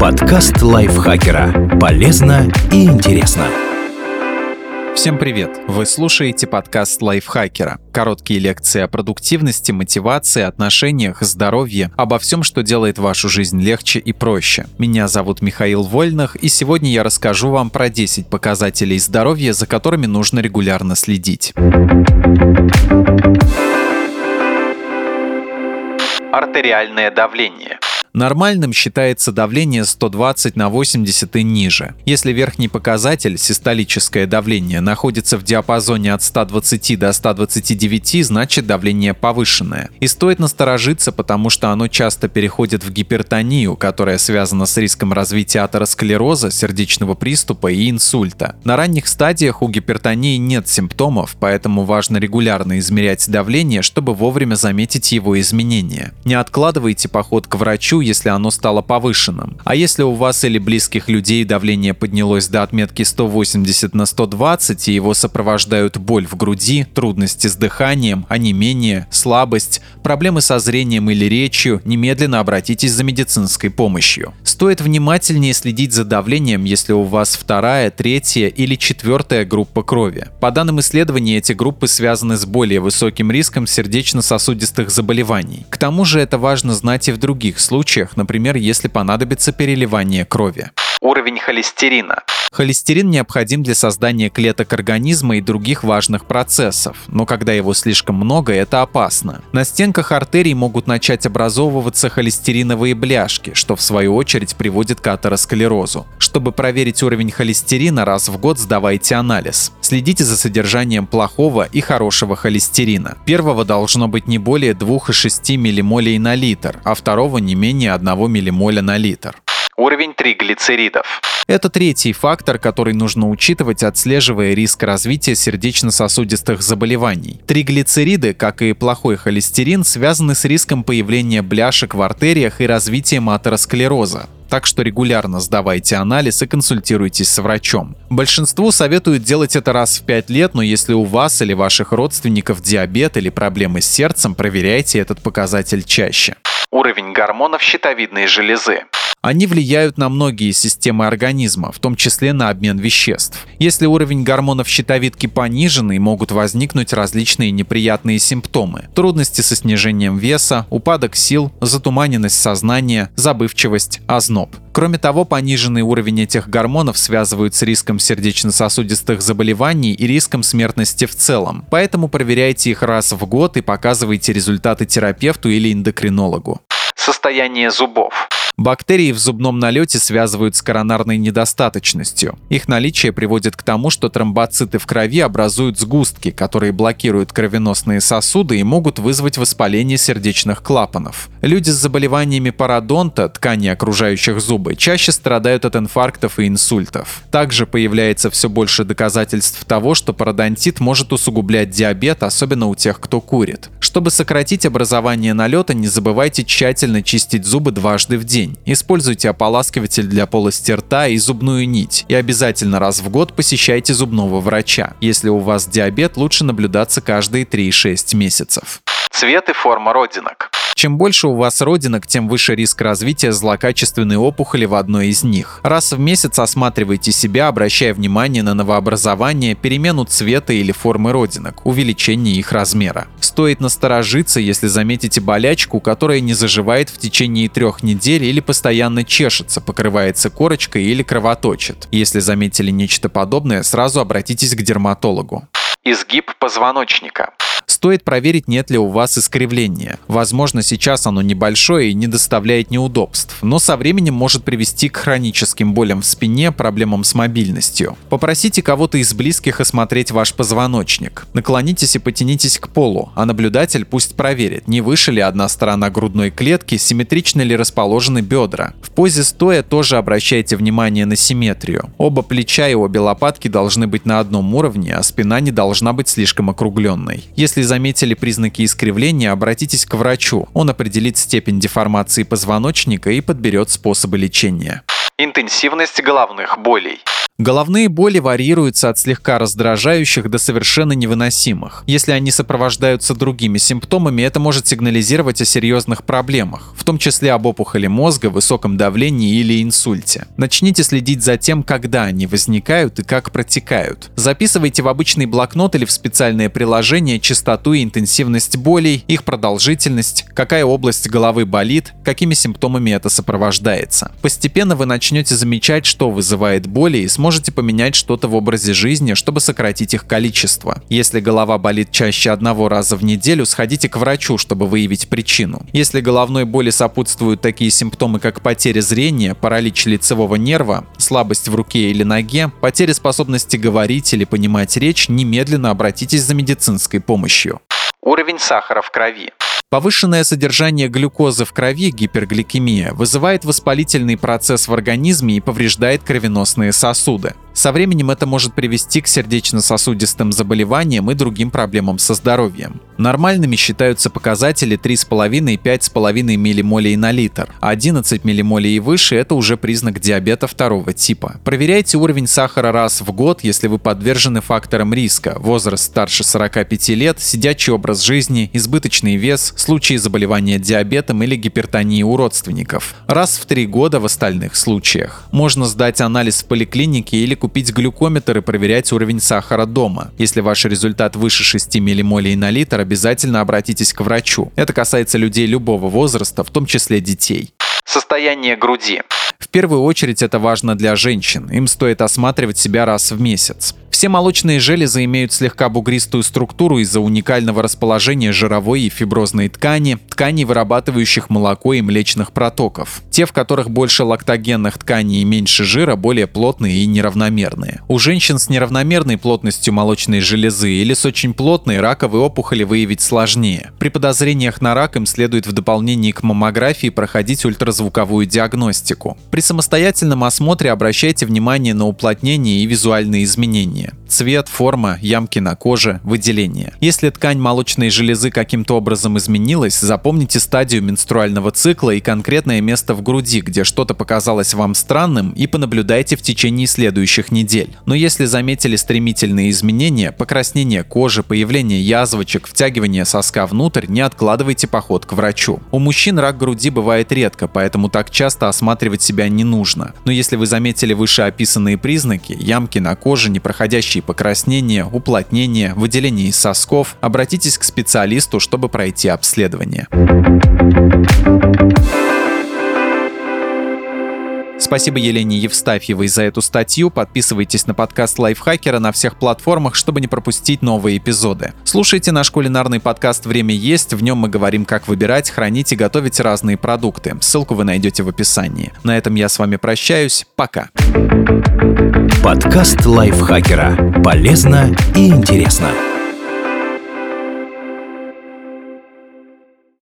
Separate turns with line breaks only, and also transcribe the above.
Подкаст лайфхакера. Полезно и интересно.
Всем привет! Вы слушаете подкаст лайфхакера. Короткие лекции о продуктивности, мотивации, отношениях, здоровье, обо всем, что делает вашу жизнь легче и проще. Меня зовут Михаил Вольных, и сегодня я расскажу вам про 10 показателей здоровья, за которыми нужно регулярно следить. Артериальное давление. Нормальным считается давление 120 на 80 и ниже. Если верхний показатель, систолическое давление, находится в диапазоне от 120 до 129, значит давление повышенное. И стоит насторожиться, потому что оно часто переходит в гипертонию, которая связана с риском развития атеросклероза, сердечного приступа и инсульта. На ранних стадиях у гипертонии нет симптомов, поэтому важно регулярно измерять давление, чтобы вовремя заметить его изменения. Не откладывайте поход к врачу, если оно стало повышенным. А если у вас или близких людей давление поднялось до отметки 180 на 120 и его сопровождают боль в груди, трудности с дыханием, онемение, слабость, проблемы со зрением или речью, немедленно обратитесь за медицинской помощью. Стоит внимательнее следить за давлением, если у вас вторая, третья или четвертая группа крови. По данным исследований, эти группы связаны с более высоким риском сердечно-сосудистых заболеваний. К тому же это важно знать и в других случаях, случаях, например, если понадобится переливание крови. Уровень холестерина. Холестерин необходим для создания клеток организма и других важных процессов, но когда его слишком много, это опасно. На стенках артерий могут начать образовываться холестериновые бляшки, что в свою очередь приводит к атеросклерозу. Чтобы проверить уровень холестерина, раз в год сдавайте анализ. Следите за содержанием плохого и хорошего холестерина. Первого должно быть не более 2,6 ммолей на литр, а второго не менее 1 ммоля на литр. Уровень триглицеридов. Это третий фактор, который нужно учитывать, отслеживая риск развития сердечно-сосудистых заболеваний. Триглицериды, как и плохой холестерин, связаны с риском появления бляшек в артериях и развитием атеросклероза так что регулярно сдавайте анализ и консультируйтесь с врачом. Большинству советуют делать это раз в 5 лет, но если у вас или ваших родственников диабет или проблемы с сердцем, проверяйте этот показатель чаще. Уровень гормонов щитовидной железы. Они влияют на многие системы организма, в том числе на обмен веществ. Если уровень гормонов щитовидки пониженный, могут возникнуть различные неприятные симптомы. Трудности со снижением веса, упадок сил, затуманенность сознания, забывчивость, озноб. Кроме того, пониженный уровень этих гормонов связывают с риском сердечно-сосудистых заболеваний и риском смертности в целом. Поэтому проверяйте их раз в год и показывайте результаты терапевту или эндокринологу. Состояние зубов. Бактерии в зубном налете связывают с коронарной недостаточностью. Их наличие приводит к тому, что тромбоциты в крови образуют сгустки, которые блокируют кровеносные сосуды и могут вызвать воспаление сердечных клапанов. Люди с заболеваниями пародонта, ткани окружающих зубы, чаще страдают от инфарктов и инсультов. Также появляется все больше доказательств того, что пародонтит может усугублять диабет, особенно у тех, кто курит. Чтобы сократить образование налета, не забывайте тщательно чистить зубы дважды в день день. Используйте ополаскиватель для полости рта и зубную нить. И обязательно раз в год посещайте зубного врача. Если у вас диабет, лучше наблюдаться каждые 3-6 месяцев. Цвет и форма родинок. Чем больше у вас родинок, тем выше риск развития злокачественной опухоли в одной из них. Раз в месяц осматривайте себя, обращая внимание на новообразование, перемену цвета или формы родинок, увеличение их размера. Стоит насторожиться, если заметите болячку, которая не заживает в течение трех недель или постоянно чешется, покрывается корочкой или кровоточит. Если заметили нечто подобное, сразу обратитесь к дерматологу. Изгиб позвоночника. Стоит проверить, нет ли у вас искривления. Возможно, сейчас оно небольшое и не доставляет неудобств, но со временем может привести к хроническим болям в спине, проблемам с мобильностью. Попросите кого-то из близких осмотреть ваш позвоночник. Наклонитесь и потянитесь к полу, а наблюдатель пусть проверит, не выше ли одна сторона грудной клетки, симметрично ли расположены бедра. В позе стоя тоже обращайте внимание на симметрию. Оба плеча и обе лопатки должны быть на одном уровне, а спина не должна быть слишком округленной. Если заметили признаки искривления, обратитесь к врачу. Он определит степень деформации позвоночника и подберет способы лечения. Интенсивность головных болей. Головные боли варьируются от слегка раздражающих до совершенно невыносимых. Если они сопровождаются другими симптомами, это может сигнализировать о серьезных проблемах, в том числе об опухоли мозга, высоком давлении или инсульте. Начните следить за тем, когда они возникают и как протекают. Записывайте в обычный блокнот или в специальное приложение частоту и интенсивность болей, их продолжительность, какая область головы болит, какими симптомами это сопровождается. Постепенно вы начнете замечать, что вызывает боли и сможете поменять что-то в образе жизни, чтобы сократить их количество. Если голова болит чаще одного раза в неделю, сходите к врачу, чтобы выявить причину. Если головной боли сопутствуют такие симптомы, как потеря зрения, паралич лицевого нерва, слабость в руке или ноге, потеря способности говорить или понимать речь, немедленно обратитесь за медицинской помощью.
Уровень сахара в крови.
Повышенное содержание глюкозы в крови, гипергликемия, вызывает воспалительный процесс в организме и повреждает кровеносные сосуды. Со временем это может привести к сердечно-сосудистым заболеваниям и другим проблемам со здоровьем. Нормальными считаются показатели 3,5 и 5,5 ммолей на литр, а 11 ммолей и выше – это уже признак диабета второго типа. Проверяйте уровень сахара раз в год, если вы подвержены факторам риска – возраст старше 45 лет, сидячий образ жизни, избыточный вес, случаи заболевания диабетом или гипертонии у родственников. Раз в три года в остальных случаях. Можно сдать анализ в поликлинике или купить купить глюкометр и проверять уровень сахара дома. Если ваш результат выше 6 ммолей на литр, обязательно обратитесь к врачу. Это касается людей любого возраста, в том числе детей.
Состояние груди.
В первую очередь это важно для женщин. Им стоит осматривать себя раз в месяц. Все молочные железы имеют слегка бугристую структуру из-за уникального расположения жировой и фиброзной ткани, тканей, вырабатывающих молоко и млечных протоков. Те, в которых больше лактогенных тканей и меньше жира, более плотные и неравномерные. У женщин с неравномерной плотностью молочной железы или с очень плотной раковой опухоли выявить сложнее. При подозрениях на рак им следует в дополнение к маммографии проходить ультразвуковую диагностику. При самостоятельном осмотре обращайте внимание на уплотнение и визуальные изменения выделения. Цвет, форма, ямки на коже, выделение. Если ткань молочной железы каким-то образом изменилась, запомните стадию менструального цикла и конкретное место в груди, где что-то показалось вам странным, и понаблюдайте в течение следующих недель. Но если заметили стремительные изменения, покраснение кожи, появление язвочек, втягивание соска внутрь, не откладывайте поход к врачу. У мужчин рак груди бывает редко, поэтому так часто осматривать себя не нужно. Но если вы заметили вышеописанные признаки, ямки на коже, не проходя происходящие покраснения, уплотнения, выделение из сосков, обратитесь к специалисту, чтобы пройти обследование. Спасибо Елене Евстафьевой за эту статью. Подписывайтесь на подкаст Лайфхакера на всех платформах, чтобы не пропустить новые эпизоды. Слушайте наш кулинарный подкаст «Время есть». В нем мы говорим, как выбирать, хранить и готовить разные продукты. Ссылку вы найдете в описании. На этом я с вами прощаюсь. Пока.
Подкаст Лайфхакера. Полезно и интересно.